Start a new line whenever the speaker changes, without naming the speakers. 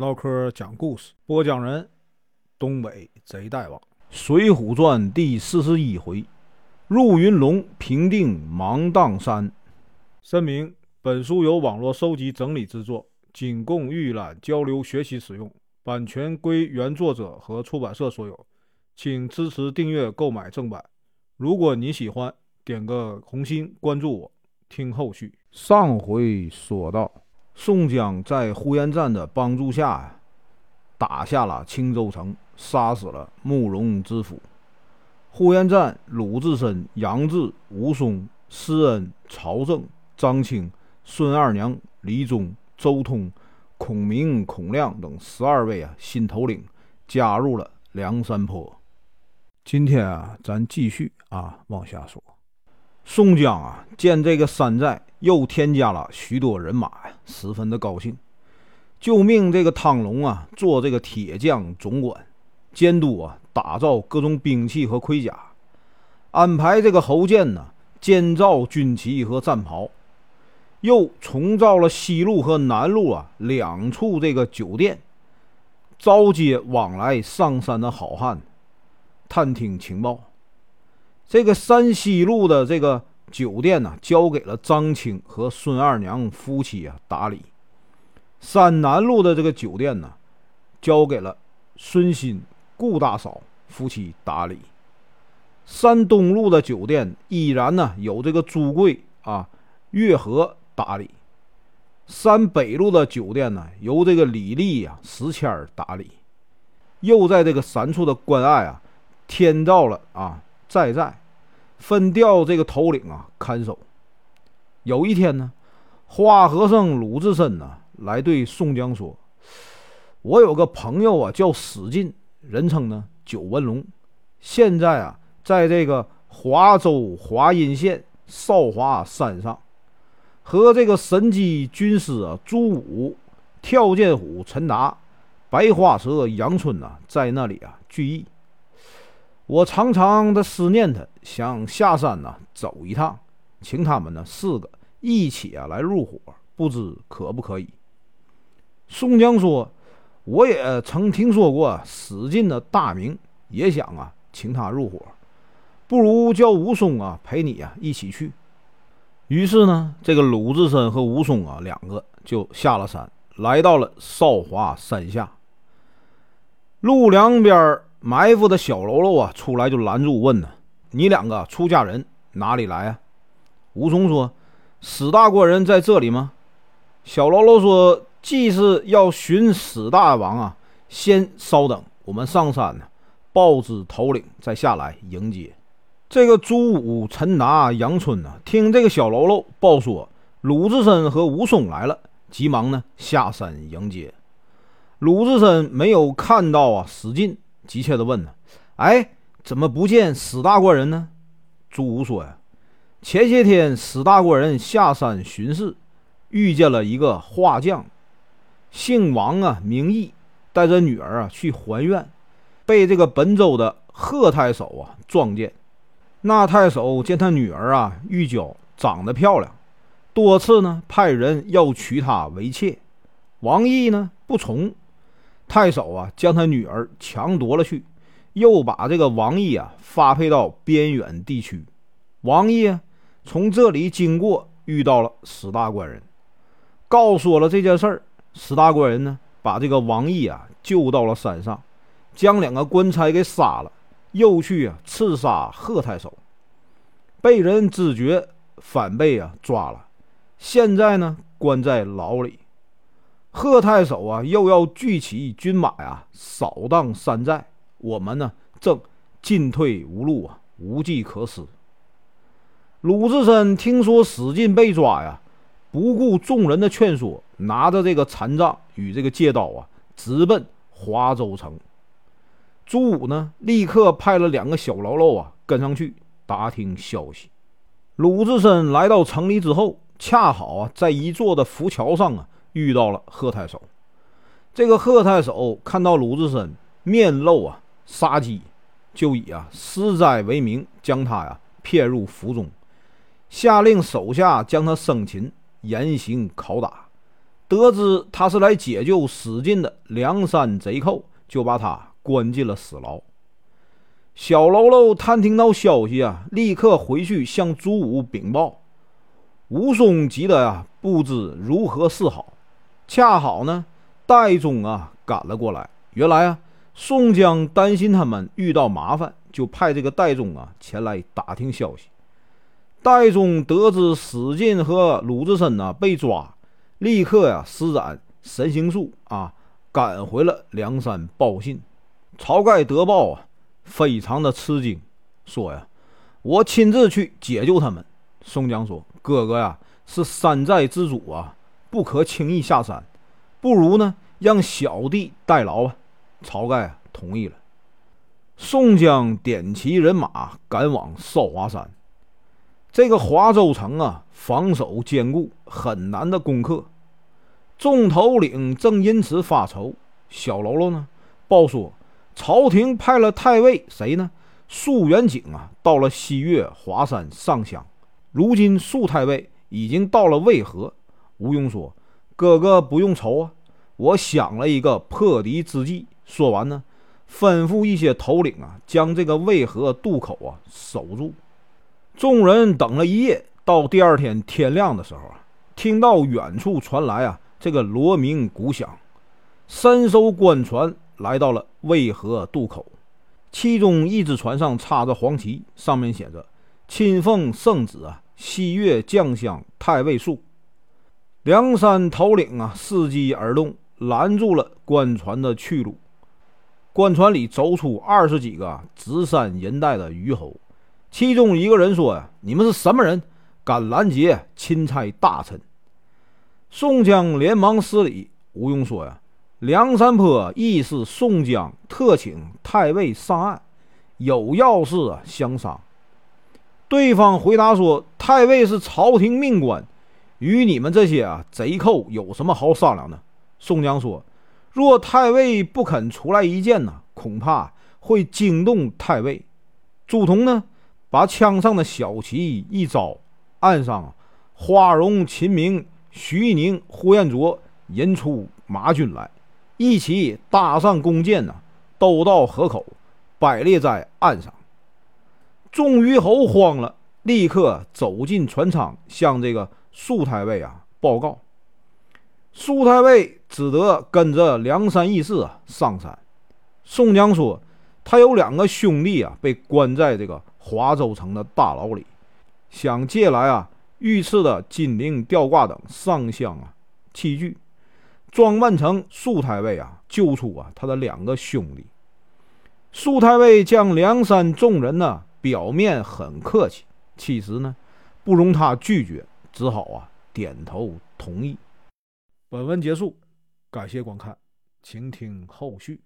唠嗑讲故事，播讲人：东北贼大王，《水浒传》第四十一回：入云龙，平定芒砀山。声明：本书由网络收集整理制作，仅供预览、交流、学习使用，版权归原作者和出版社所有，请支持订阅、购买正版。如果你喜欢，点个红心，关注我，听后续。上回说到。宋江在呼延赞的帮助下呀，打下了青州城，杀死了慕容知府。呼延赞、鲁智深、杨志、武松、施恩、曹正、张青、孙二娘、李忠、周通、孔明、孔亮等十二位啊新头领加入了梁山泊。今天啊，咱继续啊往下说。宋江啊，见这个山寨又添加了许多人马呀，十分的高兴，就命这个汤龙啊做这个铁匠总管，监督啊打造各种兵器和盔甲，安排这个侯健呢监造军旗和战袍，又重造了西路和南路啊两处这个酒店，招接往来上山的好汉，探听情报。这个山西路的这个酒店呢，交给了张青和孙二娘夫妻啊打理；山南路的这个酒店呢，交给了孙新、顾大嫂夫妻打理；山东路的酒店依然呢由这个朱贵啊、月和打理；山北路的酒店呢由这个李丽呀、石谦打理；又在这个三处的关隘啊，添造了啊寨寨。分调这个头领啊看守。有一天呢，花和尚鲁智深呢来对宋江说：“我有个朋友啊叫史进，人称呢九纹龙，现在啊在这个华州华阴县少华山上，和这个神机军师啊朱武、跳涧虎陈达、白花蛇杨春呐在那里啊聚义。”我常常的思念他，想下山呢走一趟，请他们呢四个一起啊来入伙，不知可不可以？宋江说：“我也曾听说过史进的大名，也想啊请他入伙，不如叫武松啊陪你啊一起去。”于是呢，这个鲁智深和武松啊两个就下了山，来到了少华山下，路两边埋伏的小喽啰啊，出来就拦住问呢：“你两个出家人哪里来啊？”武松说：“史大官人在这里吗？”小喽啰说：“既是要寻史大王啊，先稍等，我们上山呢，报知头领再下来迎接。”这个朱武、陈达、杨春呢，听这个小喽啰报说鲁智深和武松来了，急忙呢下山迎接。鲁智深没有看到啊史进。急切地问呢，哎，怎么不见史大官人呢？朱武说呀，前些天史大官人下山巡视，遇见了一个画匠，姓王啊，名义，带着女儿啊去还愿，被这个本州的贺太守啊撞见。那太守见他女儿啊玉娇长得漂亮，多次呢派人要娶她为妾，王毅呢不从。太守啊，将他女儿强夺了去，又把这个王毅啊发配到边远地区。王毅啊从这里经过，遇到了史大官人，告诉了这件事儿。史大官人呢，把这个王毅啊救到了山上，将两个官差给杀了，又去啊刺杀贺太守，被人知觉，反被啊抓了，现在呢关在牢里。贺太守啊，又要聚起军马呀，扫荡山寨。我们呢，正进退无路啊，无计可施。鲁智深听说史进被抓呀，不顾众人的劝说，拿着这个禅杖与这个戒刀啊，直奔华州城。朱武呢，立刻派了两个小喽啰啊，跟上去打听消息。鲁智深来到城里之后，恰好啊，在一座的浮桥上啊。遇到了贺太守，这个贺太守看到鲁智深面露啊杀机，就以啊施灾为名，将他呀骗入府中，下令手下将他生擒，严刑拷打，得知他是来解救死尽的梁山贼寇，就把他关进了死牢。小喽喽探听到消息啊，立刻回去向朱武禀报。武松急得呀，不知如何是好。恰好呢，戴宗啊赶了过来。原来啊，宋江担心他们遇到麻烦，就派这个戴宗啊前来打听消息。戴宗得知史进和鲁智深呐被抓，立刻呀施展神行术啊，赶回了梁山报信。晁盖得报啊，非常的吃惊，说呀：“我亲自去解救他们。”宋江说。哥哥呀，是山寨之主啊，不可轻易下山。不如呢，让小弟代劳吧。晁盖同意了。宋江点齐人马，赶往少华山。这个华州城啊，防守坚固，很难的攻克。众头领正因此发愁。小喽啰呢，报说朝廷派了太尉谁呢？苏元景啊，到了西岳华山上香。如今素太尉已经到了渭河，吴用说：“哥哥不用愁啊，我想了一个破敌之计。”说完呢，吩咐一些头领啊，将这个渭河渡口啊守住。众人等了一夜，到第二天天亮的时候啊，听到远处传来啊这个锣鸣鼓响，三艘官船来到了渭河渡口，其中一只船上插着黄旗，上面写着。亲奉圣旨啊，西岳将相太尉数。梁山头领啊，伺机而动，拦住了官船的去路。官船里走出二十几个紫衫银带的虞侯，其中一个人说：“呀，你们是什么人，敢拦截钦差大臣？”宋江连忙施礼。吴用说：“呀，梁山坡亦是宋江特请太尉上岸，有要事相商。”对方回答说：“太尉是朝廷命官，与你们这些啊贼寇有什么好商量的？”宋江说：“若太尉不肯出来一见呢，恐怕会惊动太尉。”朱仝呢，把枪上的小旗一招，岸上花荣、秦明、徐一宁、呼延灼引出马军来，一起搭上弓箭呢，都到河口，摆列在岸上。众虞侯慌了，立刻走进船舱，向这个苏太尉啊报告。苏太尉只得跟着梁山义士啊上山。宋江说：“他有两个兄弟啊，被关在这个华州城的大牢里，想借来啊御赐的金铃、吊挂等上香啊器具，装扮成苏太尉啊，救出啊他的两个兄弟。”苏太尉将梁山众人呢。表面很客气，其实呢，不容他拒绝，只好啊点头同意。本文结束，感谢观看，请听后续。